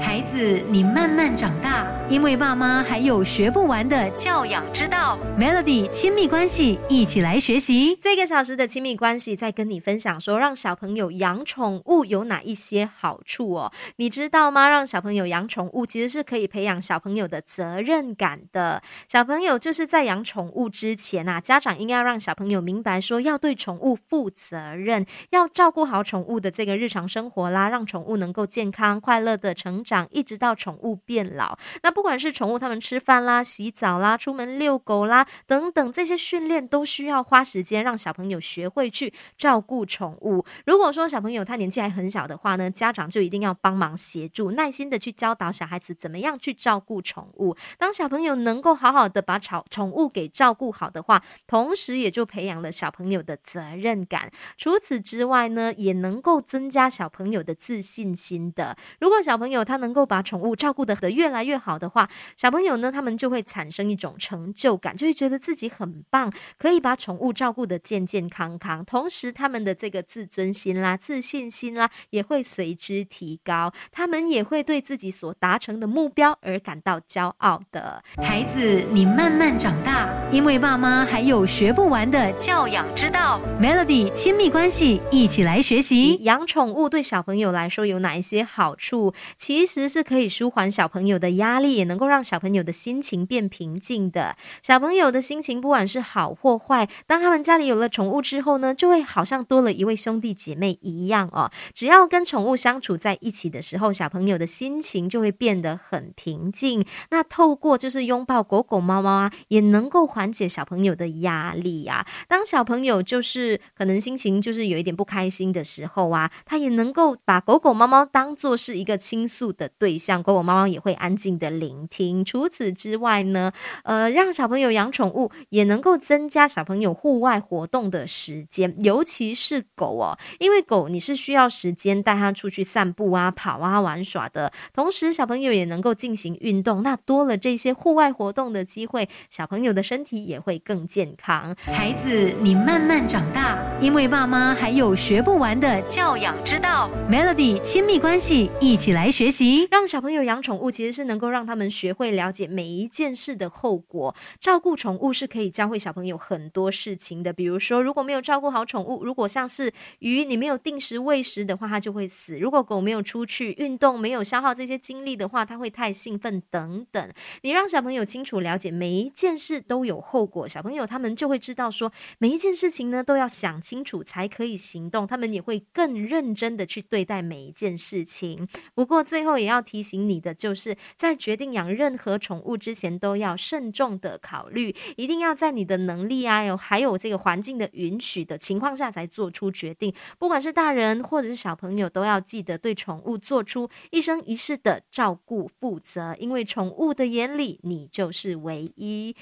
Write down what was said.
孩子，你慢慢长大，因为爸妈还有学不完的教养之道。Melody 亲密关系，一起来学习。这个小时的亲密关系，在跟你分享说，让小朋友养宠物有哪一些好处哦？你知道吗？让小朋友养宠物，其实是可以培养小朋友的责任感的。小朋友就是在养宠物之前啊，家长应该要让小朋友明白说，要对宠物负责任，要照顾好宠物的这个日常生活啦，让宠物能够健康快乐的成。长一直到宠物变老，那不管是宠物它们吃饭啦、洗澡啦、出门遛狗啦等等，这些训练都需要花时间让小朋友学会去照顾宠物。如果说小朋友他年纪还很小的话呢，家长就一定要帮忙协助，耐心的去教导小孩子怎么样去照顾宠物。当小朋友能够好好的把宠宠物给照顾好的话，同时也就培养了小朋友的责任感。除此之外呢，也能够增加小朋友的自信心的。如果小朋友他他能够把宠物照顾的越来越好的话，小朋友呢，他们就会产生一种成就感，就会觉得自己很棒，可以把宠物照顾的健健康康。同时，他们的这个自尊心啦、自信心啦，也会随之提高。他们也会对自己所达成的目标而感到骄傲的。孩子，你慢慢长大，因为爸妈还有学不完的教养之道。Melody 亲密关系，一起来学习。养宠物对小朋友来说有哪一些好处？其其实是可以舒缓小朋友的压力，也能够让小朋友的心情变平静的。小朋友的心情不管是好或坏，当他们家里有了宠物之后呢，就会好像多了一位兄弟姐妹一样哦。只要跟宠物相处在一起的时候，小朋友的心情就会变得很平静。那透过就是拥抱狗狗、猫猫啊，也能够缓解小朋友的压力呀。当小朋友就是可能心情就是有一点不开心的时候啊，他也能够把狗狗、猫猫当做是一个倾诉。的对象，狗狗、猫猫也会安静的聆听。除此之外呢，呃，让小朋友养宠物也能够增加小朋友户外活动的时间，尤其是狗哦，因为狗你是需要时间带它出去散步啊、跑啊、玩耍的，同时小朋友也能够进行运动。那多了这些户外活动的机会，小朋友的身体也会更健康。孩子，你慢慢长大，因为爸妈还有学不完的教养之道。Melody 亲密关系，一起来学习。让小朋友养宠物，其实是能够让他们学会了解每一件事的后果。照顾宠物是可以教会小朋友很多事情的，比如说，如果没有照顾好宠物，如果像是鱼，你没有定时喂食的话，它就会死；如果狗没有出去运动，没有消耗这些精力的话，它会太兴奋等等。你让小朋友清楚了解每一件事都有后果，小朋友他们就会知道说，每一件事情呢都要想清楚才可以行动，他们也会更认真的去对待每一件事情。不过最后后。也要提醒你的，就是在决定养任何宠物之前，都要慎重的考虑，一定要在你的能力啊，有还有这个环境的允许的情况下，才做出决定。不管是大人或者是小朋友，都要记得对宠物做出一生一世的照顾负责，因为宠物的眼里，你就是唯一。